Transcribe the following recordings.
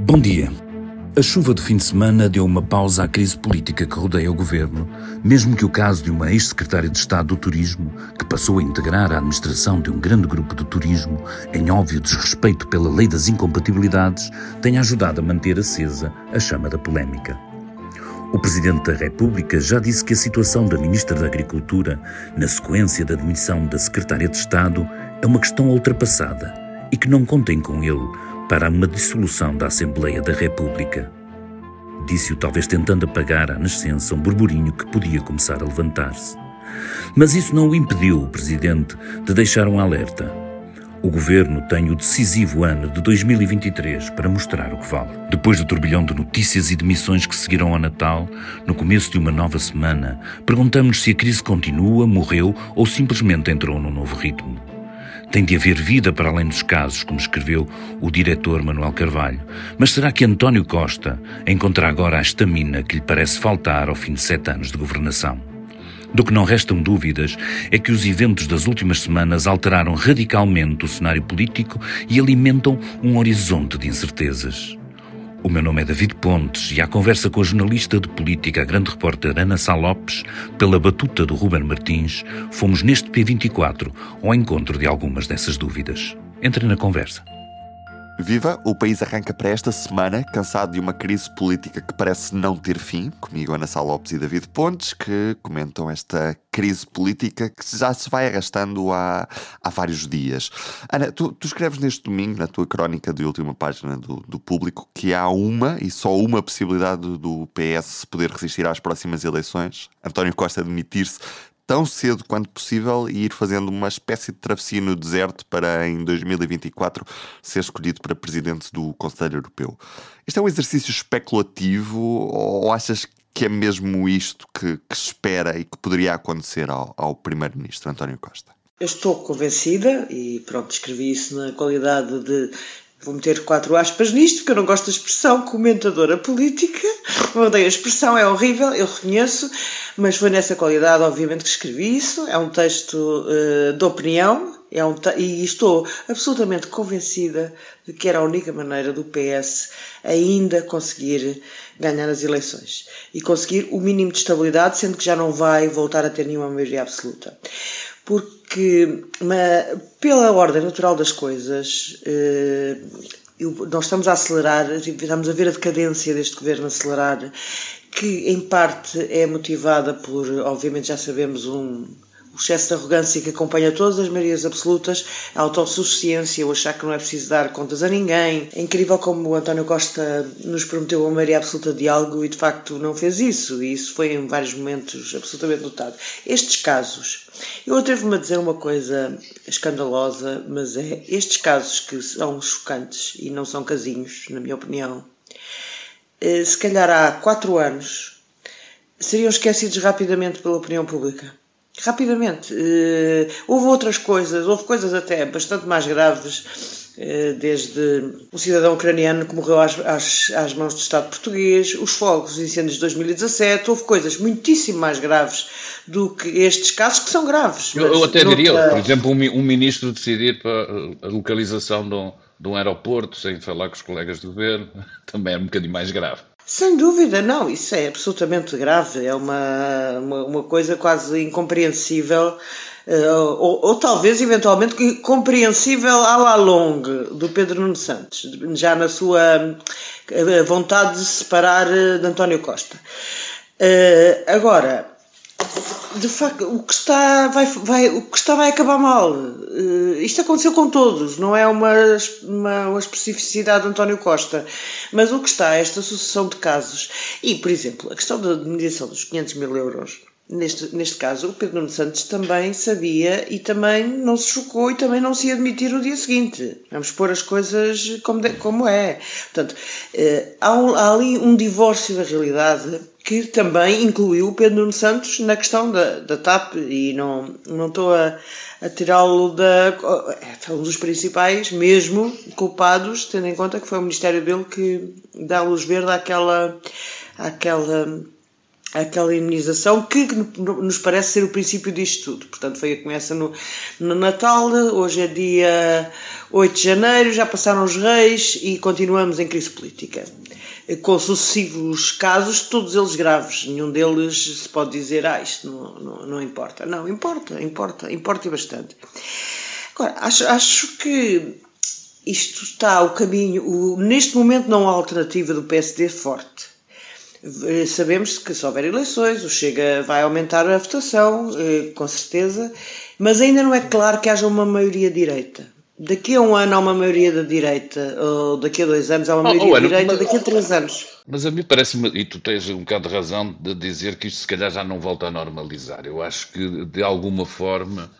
Bom dia. A chuva do fim de semana deu uma pausa à crise política que rodeia o governo, mesmo que o caso de uma ex-secretária de Estado do Turismo, que passou a integrar a administração de um grande grupo de turismo, em óbvio desrespeito pela lei das incompatibilidades, tenha ajudado a manter acesa a chama da polémica. O Presidente da República já disse que a situação da Ministra da Agricultura, na sequência da demissão da Secretária de Estado, é uma questão ultrapassada e que não contem com ele para uma dissolução da Assembleia da República. Disse-o talvez tentando apagar à nascença um burburinho que podia começar a levantar-se. Mas isso não o impediu, o Presidente, de deixar um alerta. O governo tem o decisivo ano de 2023 para mostrar o que vale. Depois do turbilhão de notícias e demissões que seguiram ao Natal, no começo de uma nova semana, perguntamos se a crise continua, morreu ou simplesmente entrou num novo ritmo. Tem de haver vida para além dos casos, como escreveu o diretor Manuel Carvalho. Mas será que António Costa encontra agora a estamina que lhe parece faltar ao fim de sete anos de governação? Do que não restam dúvidas é que os eventos das últimas semanas alteraram radicalmente o cenário político e alimentam um horizonte de incertezas. O meu nome é David Pontes e à conversa com a jornalista de política, a grande repórter Ana Sá Lopes, pela batuta do Ruben Martins, fomos neste P24 ao encontro de algumas dessas dúvidas. Entre na conversa. Viva! O país arranca para esta semana, cansado de uma crise política que parece não ter fim. Comigo, Ana Sá Lopes e David Pontes, que comentam esta crise política que já se vai arrastando há, há vários dias. Ana, tu, tu escreves neste domingo, na tua crónica de última página do, do Público, que há uma e só uma possibilidade do PS poder resistir às próximas eleições: António Costa demitir-se tão cedo quanto possível e ir fazendo uma espécie de travessia no deserto para, em 2024, ser escolhido para presidente do Conselho Europeu. Isto é um exercício especulativo ou achas que é mesmo isto que, que espera e que poderia acontecer ao, ao Primeiro-Ministro António Costa? Eu estou convencida, e pronto, escrevi isso na qualidade de Vou meter quatro aspas nisto, porque eu não gosto da expressão comentadora política. Odeio a expressão, é horrível, eu reconheço, mas foi nessa qualidade, obviamente, que escrevi isso. É um texto uh, de opinião, é um e estou absolutamente convencida de que era a única maneira do PS ainda conseguir ganhar as eleições e conseguir o mínimo de estabilidade, sendo que já não vai voltar a ter nenhuma maioria absoluta porque pela ordem natural das coisas, eh, nós estamos a acelerar, estamos a ver a decadência deste governo acelerar, que em parte é motivada por, obviamente já sabemos, um, excesso de arrogância que acompanha todas as maiorias absolutas, a autossuficiência, o achar que não é preciso dar contas a ninguém. É incrível como o António Costa nos prometeu uma maioria absoluta de algo e de facto não fez isso, e isso foi em vários momentos absolutamente notado. Estes casos, eu atrevo-me a dizer uma coisa escandalosa, mas é estes casos que são chocantes e não são casinhos, na minha opinião, eh, se calhar há quatro anos seriam esquecidos rapidamente pela opinião pública rapidamente. Uh, houve outras coisas, houve coisas até bastante mais graves, uh, desde o cidadão ucraniano que morreu às, às, às, mãos do Estado português, os fogos, os incêndios de 2017, houve coisas muitíssimo mais graves do que estes casos, que são graves. Eu, eu até diria, por exemplo, um, um, ministro decidir para a localização de um, de um aeroporto sem falar com os colegas do governo, também é um bocadinho mais grave. Sem dúvida, não, isso é absolutamente grave, é uma, uma, uma coisa quase incompreensível, uh, ou, ou, talvez eventualmente compreensível à la longue do Pedro Nuno Santos, já na sua eh, vontade de se separar eh, de António Costa. Uh, agora, de facto, o que está vai, vai, o que está vai acabar mal. Uh, isto aconteceu com todos, não é uma, uma, uma, especificidade de António Costa. Mas o que está é esta sucessão de casos. E, por exemplo, a questão da mediação dos 500 mil euros. Neste, neste caso, o Pedro Nuno Santos também sabia e também não se chocou e também não se ia admitir no dia seguinte. Vamos pôr as coisas como, de, como é. Portanto, uh, há, um, há ali um divórcio da realidade que também incluiu o Pedro Nuno Santos na questão da, da TAP e não, não estou a, a tirá-lo da. É um dos principais, mesmo, culpados, tendo em conta que foi o Ministério dele que dá luz verde àquela, àquela aquela imunização que nos parece ser o princípio disto tudo. Portanto, foi a começa no, no Natal, hoje é dia 8 de janeiro, já passaram os reis e continuamos em crise política. Com sucessivos casos, todos eles graves, nenhum deles se pode dizer, ah, isto não, não, não importa. Não, importa, importa, importa e bastante. Agora, acho, acho que isto está o caminho, o, neste momento não há alternativa do PSD forte sabemos que se houver eleições, o Chega vai aumentar a votação, eh, com certeza, mas ainda não é claro que haja uma maioria direita. Daqui a um ano há uma maioria da direita, ou daqui a dois anos há uma maioria oh, oh, direita, mas, daqui a três anos. Mas a mim parece-me, e tu tens um bocado de razão de dizer que isto se calhar já não volta a normalizar. Eu acho que de alguma forma eh,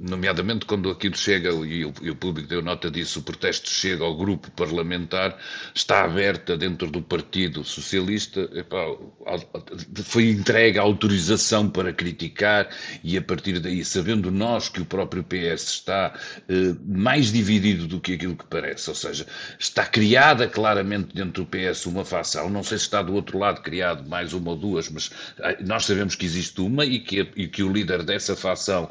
nomeadamente quando aquilo chega, e o, público deu nota disso, o protesto chega ao grupo parlamentar, está aberta dentro do Partido Socialista, foi entregue a autorização para criticar e a partir daí, sabendo nós que o próprio PS está eh, mais dividido do que aquilo que parece, ou seja, está criada claramente dentro do PS uma facção, não sei se está do outro lado criado mais uma ou duas, mas eh, nós sabemos que existe uma e que, e que o líder dessa facção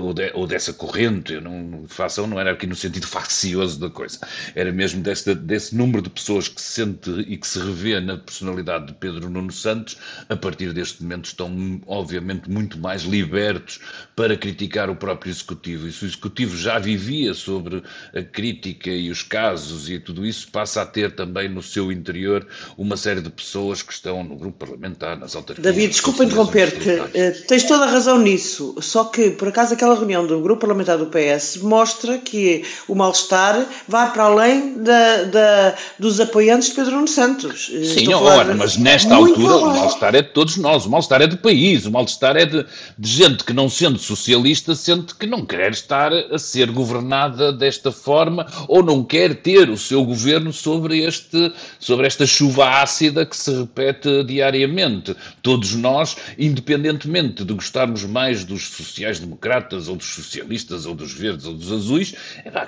ou, de, ou dessa corrente, eu não, façam não era aqui no sentido faccioso da coisa, era mesmo desse, desse número de pessoas que se sente e que se revê na personalidade de Pedro Nuno Santos, a partir deste momento estão obviamente muito mais libertos para criticar o próprio Executivo. E se o Executivo já vivia sobre a crítica e os casos e tudo isso, passa a ter também no seu interior uma série de pessoas que estão no grupo parlamentar, nas autarquias. David, desculpa interromper-te, eh, tens toda a razão nisso, só que por acaso aquela reunião do grupo parlamentar do PS mostra que o mal-estar vai para além da, da, dos apoiantes de Pedro Nuno Santos. Eh, Sim, ora, mas nesta altura o mal-estar é de todos nós, o mal-estar é do país, o mal-estar é de, de gente que não sendo socialista sente que não quer estar a ser governada desta forma ou não quer ter o seu governo sobre, este, sobre esta chuva ácida que se repete diariamente. Todos nós, independentemente de gostarmos mais dos sociais-democratas ou dos socialistas, ou dos verdes, ou dos azuis,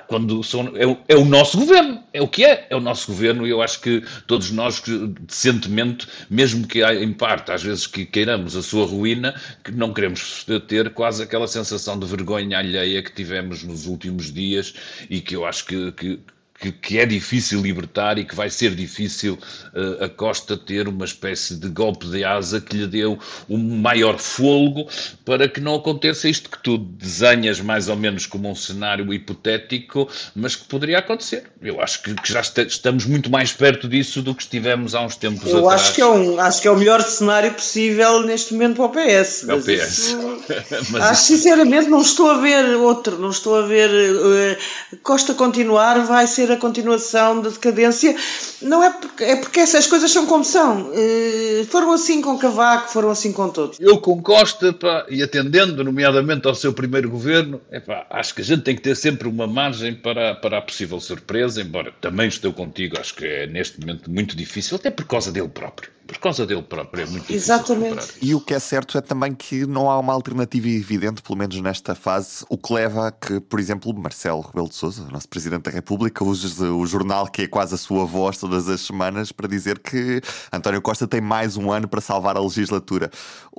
quando são, é, é, o nosso governo, é o que é, é o nosso governo, e eu acho que todos nós, decentemente, mesmo que em parte, às vezes que queiramos a sua ruína, que não queremos ter quase aquela sensação de vergonha alheia que tivemos nos últimos dias e que eu acho que, que que, que, é difícil libertar e que vai ser difícil uh, a Costa ter uma espécie de golpe de asa que lhe deu um maior fôlego para que não aconteça isto que tu desenhas mais ou menos como um cenário hipotético, mas que poderia acontecer. Eu acho que, que já estamos muito mais perto disso do que estivemos há uns tempos Eu atrás. acho que, é um, acho que é o melhor cenário possível neste momento para o PS. É o PS. Isso, acho sinceramente não estou a ver outro, não estou a ver uh, Costa continuar, vai ser a continuação da decadência, não é porque, é porque essas coisas são como são. Uh, foram assim com Cavaco, foram assim com todos. Eu com Costa, pá, e atendendo nomeadamente ao seu primeiro governo, epá, acho que a gente tem que ter sempre uma margem para, para a possível surpresa, embora também estou contigo, acho que é neste momento muito difícil, até por causa dele próprio por causa dele próprio. É muito Exatamente. E o que é certo é também que não há uma alternativa evidente, pelo menos nesta fase, o que leva a que, por exemplo, Marcelo Rebelo de Sousa, nosso Presidente da República, use o jornal que é quase a sua voz todas as semanas para dizer que António Costa tem mais um ano para salvar a legislatura.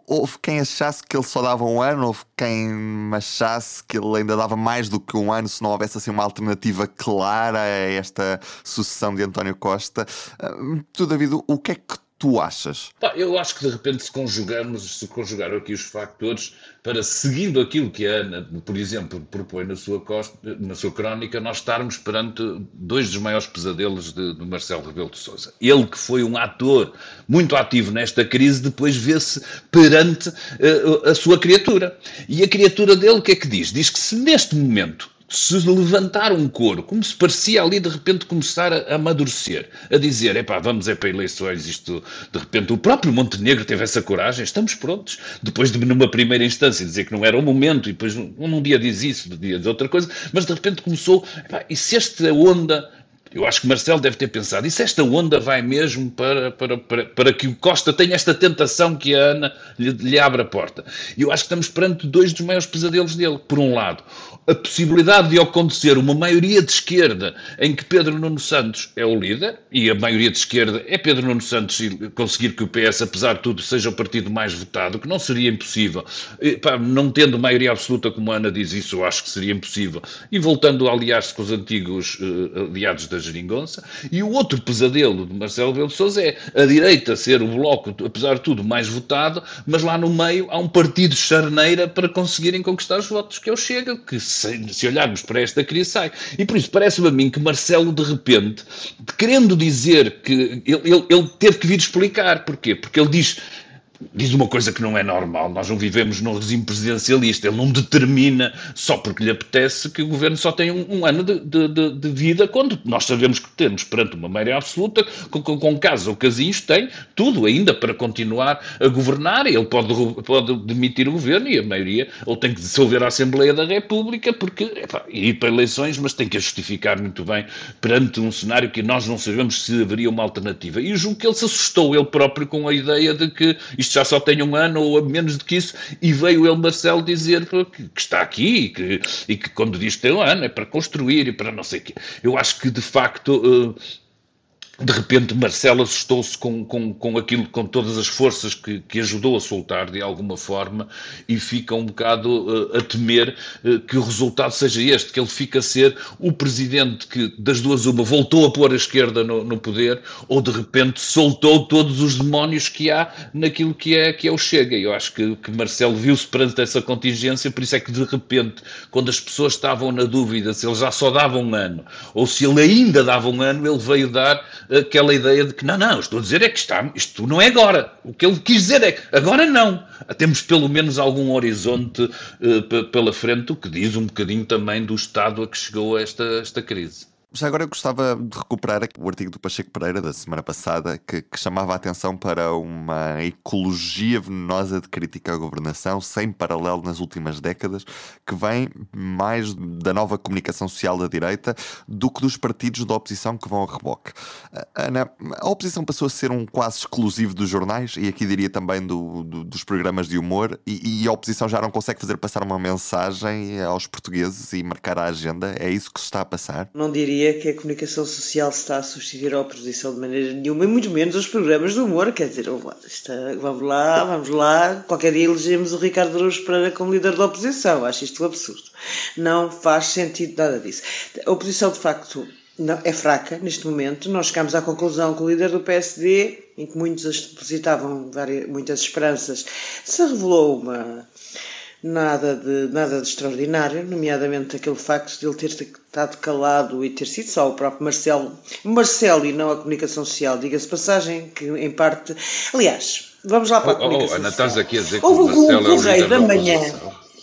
Houve quem achasse que ele só dava um ano, houve quem achasse que ele ainda dava mais do que um ano se não houvesse assim uma alternativa clara a esta sucessão de António Costa. Uh, tu, David, o que é que tu achas? eu acho que de repente se conjugamos, se conjugaram aqui os factores para, seguindo aquilo que a Ana, por exemplo, propõe na sua, costa, na sua crónica, nós estarmos perante dois dos maiores pesadelos de, de Marcelo Rebelo de Sousa. Ele que foi um ator muito ativo nesta crise, depois vê-se perante uh, a sua criatura. E a criatura dele o que é que diz? Diz que se neste momento se levantar um coro, como se parecia ali de repente começar a amadurecer, a dizer, epá, vamos é para eleições, isto, de repente o próprio Montenegro teve essa coragem, estamos prontos, depois de numa primeira instância dizer que não era o momento, e depois num dia diz isso, no dia diz outra coisa, mas de repente começou, epá, e se esta onda Eu acho que Marcelo deve ter pensado, e se esta onda vai mesmo para, para, para, para que o Costa tenha esta tentação que a Ana lhe, lhe abra a porta? E eu acho que estamos perante dois dos maiores pesadelos dele. Por um lado, a possibilidade de acontecer uma maioria de esquerda em que Pedro Nuno Santos é o líder, e a maioria de esquerda é Pedro Nuno Santos e conseguir que o PS, apesar de tudo, seja o partido mais votado, que não seria impossível, pá, não tendo maioria absoluta, como a Ana diz isso, eu acho que seria impossível, e voltando a aliar-se com os antigos uh, aliados da Geringonça, e o outro pesadelo de Marcelo Belo de Sousa é a direita ser o bloco, apesar de tudo, mais votado, mas lá no meio há um partido charneira para conseguirem conquistar os votos, que é o Chega, que se, se olharmos para esta crise, sai. E por isso parece-me a mim que Marcelo, de repente, querendo dizer que ele, ele, ele teve que vir explicar. Porquê? Porque ele diz diz uma coisa que não é normal. Nós não vivemos num regime presidencialista. Ele não determina, só porque lhe apetece, que o governo só tem um, um ano de, de, de, vida, quando nós sabemos que temos perante uma maioria absoluta, com, com, com casos ou casinhos, tem tudo ainda para continuar a governar. Ele pode, pode demitir o governo e a maioria, ou tem que dissolver a Assembleia da República, porque ir para eleições, mas tem que a justificar muito bem perante um cenário que nós não sabemos se haveria uma alternativa. E julgo que ele se assustou ele próprio com a ideia de que isto já só tem um ano ou menos do que isso, e veio ele, Marcelo, dizer que, que está aqui e que, e que quando diz que tem um ano é para construir e para não sei o quê. Eu acho que, de facto, uh, de repente Marcelo assustou-se com, com, com aquilo, com todas as forças que, que ajudou a soltar de alguma forma e fica um bocado uh, a temer uh, que o resultado seja este, que ele fica a ser o presidente que das duas uma voltou a pôr a esquerda no, no poder ou de repente soltou todos os demónios que há naquilo que é, que é o Chega. Eu acho que, que Marcelo viu-se perante essa contingência, por isso é que de repente, quando as pessoas estavam na dúvida se ele já só dava um ano ou se ele ainda dava um ano, ele veio dar aquela ideia de que não, não, estou a dizer é que está, isto não é agora. O que ele quis dizer é que agora não. Temos pelo menos algum horizonte uh, pela frente, o que diz um bocadinho também do estado a que chegou esta, esta crise. Já agora eu gostava de recuperar o artigo do Pacheco Pereira da semana passada que, que, chamava a atenção para uma ecologia venenosa de crítica à governação sem paralelo nas últimas décadas, que vem mais da nova comunicação social da direita do que dos partidos da oposição que vão ao reboque. Ana, a oposição passou a ser um quase exclusivo dos jornais e aqui diria também do, do, dos programas de humor e, e a oposição já não consegue fazer passar uma mensagem aos portugueses e marcar a agenda. É isso que se está a passar? Não diria diria que a comunicação social se está a substituir a oposição de maneira nenhuma, e muito menos os programas de humor. Quer dizer, está, vamos lá, vamos lá, qualquer dia elegemos o Ricardo Araújo Pereira como líder da oposição. Acho isto um absurdo. Não faz sentido nada disso. A oposição, de facto, não, é fraca neste momento. Nós chegamos à conclusão que o líder do PSD, em que muitos depositavam várias, muitas esperanças, se revelou uma nada de, nada de extraordinário, nomeadamente aquele facto de ele ter estado calado e ter sido só o próprio Marcelo, Marcelo e não a comunicação social, diga-se passagem, que em parte. Aliás, vamos lá para a oh, oh, comunicação oh, Ana, social. estás aqui a dizer que Houve o Marcelo um correio é o da, da manhã.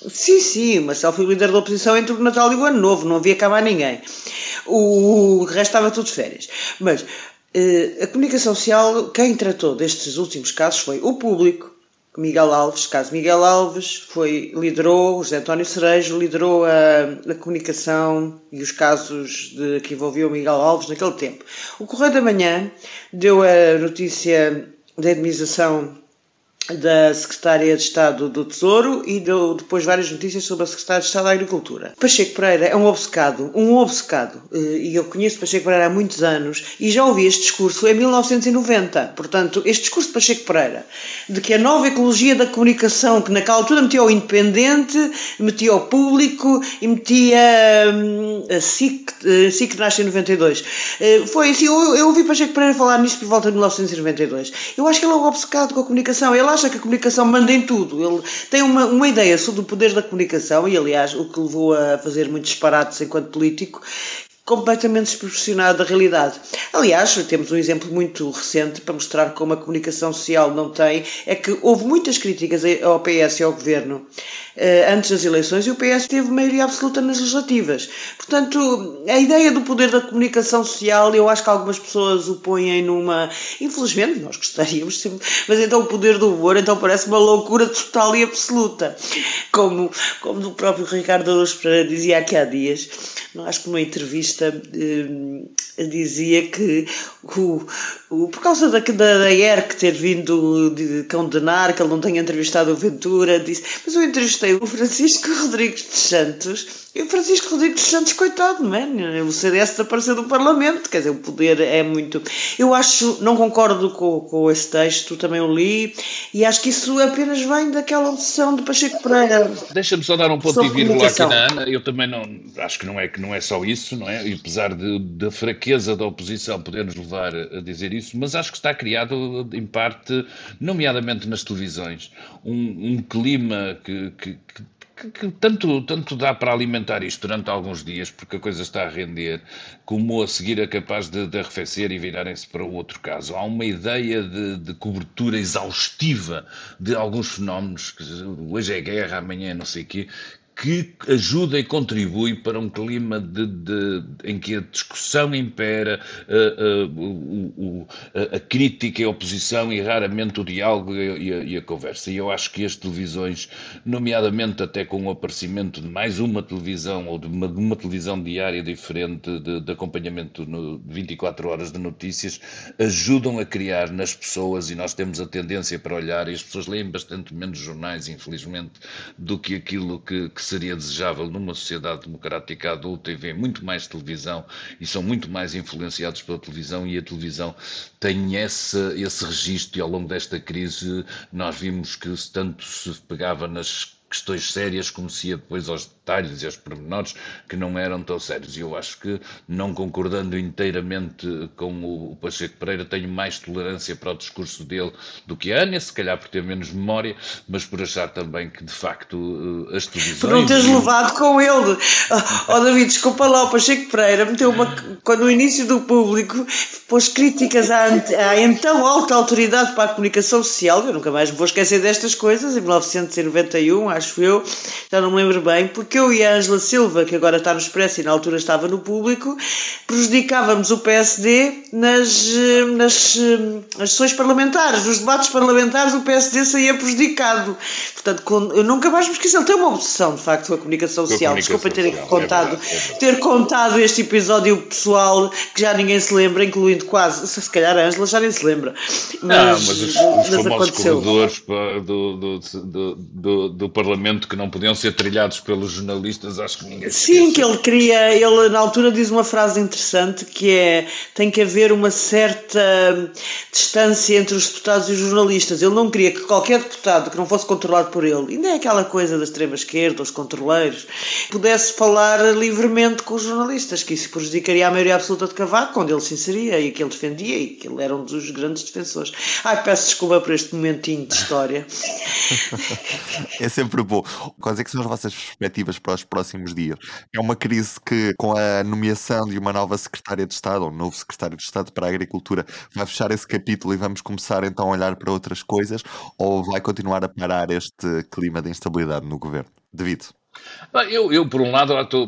Sim, sim, o Marcelo foi o líder da oposição entre o Natal e o Ano Novo, não havia cá mais ninguém. O, o resto estava tudo de férias. Mas eh, a comunicação social, quem tratou destes últimos casos foi o público, Miguel Alves, caso Miguel Alves, foi, liderou, José António Cerejo liderou a, a comunicação e os casos de, que envolviam Miguel Alves naquele tempo. O Correio da Manhã deu a notícia da indemnização da Secretária de Estado do Tesouro e deu depois várias notícias sobre a Secretária de Estado da Agricultura. Pacheco Pereira é um obcecado, um obcecado, eh, e eu conheço Pacheco Pereira há muitos anos e já ouvi este discurso em 1990. Portanto, este discurso de Pacheco Pereira, de que a nova ecologia da comunicação, que naquela altura metia o independente, metia o público e metia hum, a SIC, a eh, SIC nasce em 92. Eh, foi assim, eu, eu ouvi Pacheco Pereira falar nisso por volta de 1992. Eu acho que ele é um obcecado com a comunicação. Ele acha que a comunicação manda em tudo. Ele tem uma, uma ideia sobre o poder da comunicação, e aliás, o que levou a fazer muitos disparates enquanto político, completamente desproporcionado da realidade. Aliás, temos um exemplo muito recente para mostrar como a comunicação social não tem, é que houve muitas críticas ao PS e ao governo antes das eleições e o PS teve maioria absoluta nas legislativas. Portanto, a ideia do poder da comunicação social, eu acho que algumas pessoas o põem numa. Infelizmente, nós gostaríamos sempre, mas então o poder do humor então parece uma loucura total e absoluta. Como, como o próprio Ricardo Araújo dizia aqui há dias, acho que numa entrevista eh, dizia que o, o, por causa da, da, da ERC ter vindo de condenar que ele não tenha entrevistado o Ventura, disse, mas eu entrevistei o Francisco Rodrigues de Santos e o Francisco Rodrigues Santos, coitado, é? O CDS desapareceu do Parlamento, quer dizer, o poder é muito. Eu acho, não concordo com, com esse texto, também o li, e acho que isso apenas vem daquela opção de Pacheco Pereira. Deixa-me só dar um ponto de vírgula aqui na Ana. Eu também não acho que não é que não é só isso, não é? E apesar de, da fraqueza da oposição poder nos levar a dizer isso, mas acho que está criado, em parte, nomeadamente nas televisões, um, um clima que, que, que que, que, tanto, tanto dá para alimentar isto durante alguns dias, porque a coisa está a render, como a seguir é capaz de, de arrefecer e virarem-se para o outro caso. Há uma ideia de, de, cobertura exaustiva de alguns fenómenos, que hoje é guerra, amanhã é não sei o quê, que ajuda e contribui para um clima de, de, em que a discussão impera, a, a, a, a, crítica e a oposição e raramente o diálogo e a, e a, conversa. E eu acho que as televisões, nomeadamente até com o aparecimento de mais uma televisão ou de uma, de uma televisão diária diferente de, de acompanhamento no 24 horas de notícias, ajudam a criar nas pessoas, e nós temos a tendência para olhar, e as pessoas leem bastante menos jornais, infelizmente, do que aquilo que, que seria desejável numa sociedade democrática adulta e vê muito mais televisão e são muito mais influenciados pela televisão e a televisão tem esse, esse registro e ao longo desta crise nós vimos que tanto se pegava nas questões sérias como se ia depois aos detalhes e aos pormenores que não eram tão sérios. E eu acho que, não concordando inteiramente com o Pacheco Pereira, tenho mais tolerância para o discurso dele do que a Ania, se calhar por ter menos memória, mas por achar também que, de facto, eh, as televisões... Por não teres levado com ele. Oh, David, desculpa lá, o Pacheco Pereira meteu uma... Quando no início do público pôs críticas à, à então alta autoridade para a comunicação social, eu nunca mais me vou esquecer destas coisas, em 1991, acho eu, já não me lembro bem, porque eu e a Ângela Silva, que agora está no Expresso e na altura estava no público, prejudicávamos o PSD nas, eh, nas, eh, nas sessões parlamentares, nos debates parlamentares o PSD saía prejudicado. Portanto, eu nunca mais me esqueci, ele tem uma obsessão, de facto, com a comunicação social. Desculpa ter social, contado, é é ter contado este episódio pessoal que já ninguém se lembra, incluindo quase, se calhar a Ângela já nem se lembra. Mas, não, mas os, os famosos corredores do, do, do, do, do Parlamento que não podiam ser trilhados pelos jornalistas, acho que ninguém Sim, que ele queria, ele na altura diz uma frase interessante que é tem que haver uma certa distância entre os deputados e os jornalistas. Ele não queria que qualquer deputado que não fosse controlado por ele, ainda é aquela coisa da extrema-esquerda, os controleiros, pudesse falar livremente com os jornalistas, que isso prejudicaria a maioria absoluta de Cavaco, onde ele se inseria e que ele defendia e que ele era um dos grandes defensores. Ai, peço desculpa por este momentinho de história. é sempre Quais é que são as vossas perspectivas para os próximos dias? É uma crise que, com a nomeação de uma nova secretária de Estado, ou um novo secretário de Estado para a Agricultura, vai fechar esse capítulo e vamos começar então a olhar para outras coisas, ou vai continuar a parar este clima de instabilidade no governo? Devido. Eu, eu, por um lado, estou,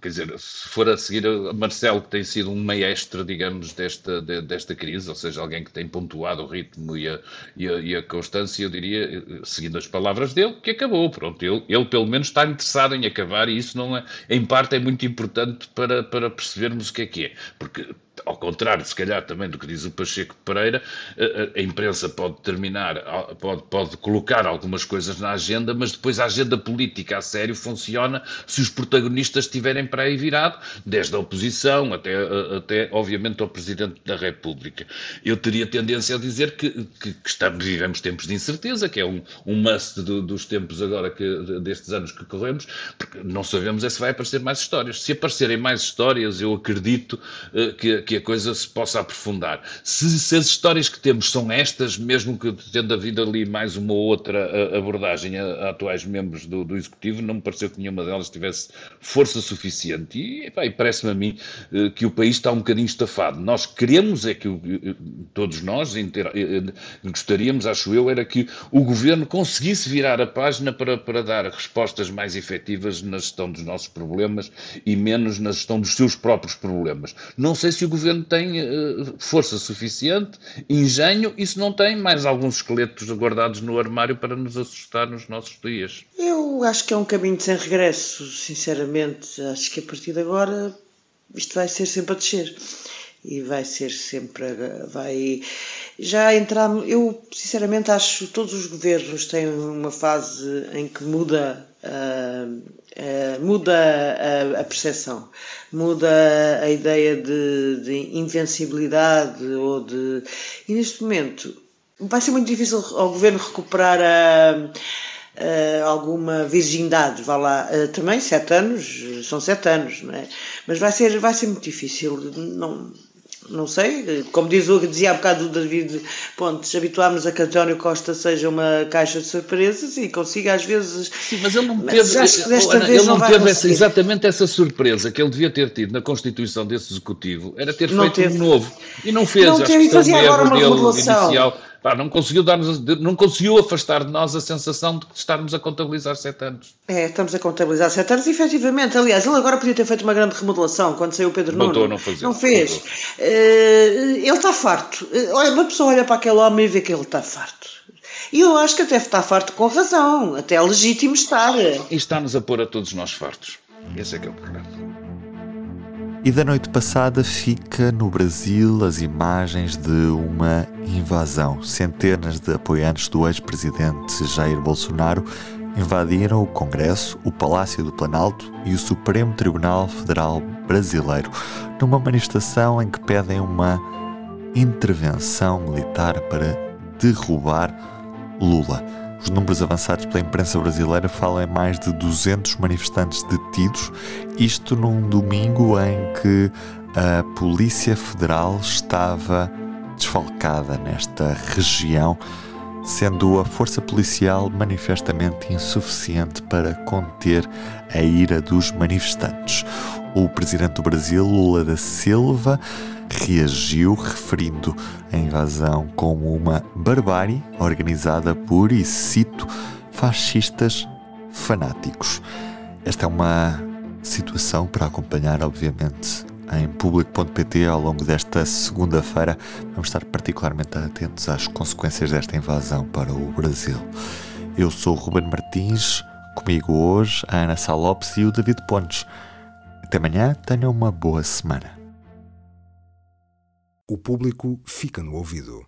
quer dizer, se for a seguir a Marcelo, que tem sido um maestro, digamos, desta, de, desta crise, ou seja, alguém que tem pontuado o ritmo e a, e a, e a constância, eu diria, seguindo as palavras dele, que acabou. Pronto, ele, ele pelo menos está interessado em acabar e isso, não é, em parte, é muito importante para, para percebermos o que é que é. Porque ao contrário, se calhar, também do que diz o Pacheco Pereira, a, a, imprensa pode terminar, pode, pode colocar algumas coisas na agenda, mas depois a agenda política a sério funciona se os protagonistas estiverem para aí virado, desde a oposição até, até obviamente, ao Presidente da República. Eu teria tendência a dizer que, que, que estamos, vivemos tempos de incerteza, que é um, um must do, dos tempos agora, que, destes anos que corremos, porque não sabemos é se vai aparecer mais histórias. Se aparecerem mais histórias, eu acredito que que a coisa se possa aprofundar. Se, se, as histórias que temos são estas, mesmo que tendo havido ali mais uma ou outra abordagem a, a atuais membros do, do, Executivo, não me pareceu que nenhuma delas tivesse força suficiente. E, e parece-me a mim eh, que o país está um bocadinho estafado. Nós queremos, é que o, eh, todos nós eh, gostaríamos, acho eu, era que o governo conseguisse virar a página para, para dar respostas mais efetivas na gestão dos nossos problemas e menos na gestão dos seus próprios problemas. Não sei se o governo tem uh, força suficiente, engenho, e se não tem, mais alguns esqueletos guardados no armário para nos assustar nos nossos dias. Eu acho que é um caminho sem regresso, sinceramente. Acho que a partir de agora isto vai ser sempre a descer e vai ser sempre vai já entramos eu sinceramente acho que todos os governos têm uma fase em que muda uh, uh, muda a, a, percepção muda a ideia de, de, invencibilidade ou de e neste momento vai ser muito difícil ao governo recuperar a alguma virgindade, vá lá, uh, também sete anos, são sete anos, não é? Mas vai ser, vai ser muito difícil, não, não sei, como diz o, dizia há bocado o David Pontes, habituámos a que António Costa seja uma caixa de surpresas e consiga às vezes. Sim, mas ele não teve, Ana, ele não, não teve essa, exatamente essa surpresa que ele devia ter tido na constituição desse executivo, era ter não feito teve. um novo. E não fez, não acho teve, que fazia agora uma remodelação. Inicial Pá, não conseguiu dar-nos, não conseguiu afastar de nós a sensação de que estarmos a contabilizar sete anos. É, estamos a contabilizar sete anos, efetivamente. Aliás, ele agora podia ter feito uma grande remodelação quando saiu o Pedro Nuno. Voltou, não fazer. Não fez. Uh, ele está farto. Uh, olha, uma pessoa olha para aquele homem e vê que ele está farto. E eu acho que até está farto com razão. Até é legítimo estar. E está-nos a pôr a todos nós fartos. Esse é que é o problema. E da noite passada fica no Brasil as imagens de uma invasão. Centenas de apoiantes do ex-presidente Jair Bolsonaro invadiram o Congresso, o Palácio do Planalto e o Supremo Tribunal Federal Brasileiro, numa manifestação em que pedem uma intervenção militar para derrubar Lula. Os números avançados pela imprensa brasileira falam em mais de 200 manifestantes detidos, isto num domingo em que a Polícia Federal estava desfalcada nesta região, sendo a força policial manifestamente insuficiente para conter a ira dos manifestantes. O presidente do Brasil, Lula da Silva, reagiu referindo a invasão como uma barbárie organizada por, e cito, fascistas fanáticos. Esta é uma situação para acompanhar, obviamente, em público.pt ao longo desta segunda-feira. Vamos estar particularmente atentos às consequências desta invasão para o Brasil. Eu sou o Ruben Martins, comigo hoje a Ana Salopes e o David Pontes. Até amanhã, tenham uma boa semana o público fica no ouvido.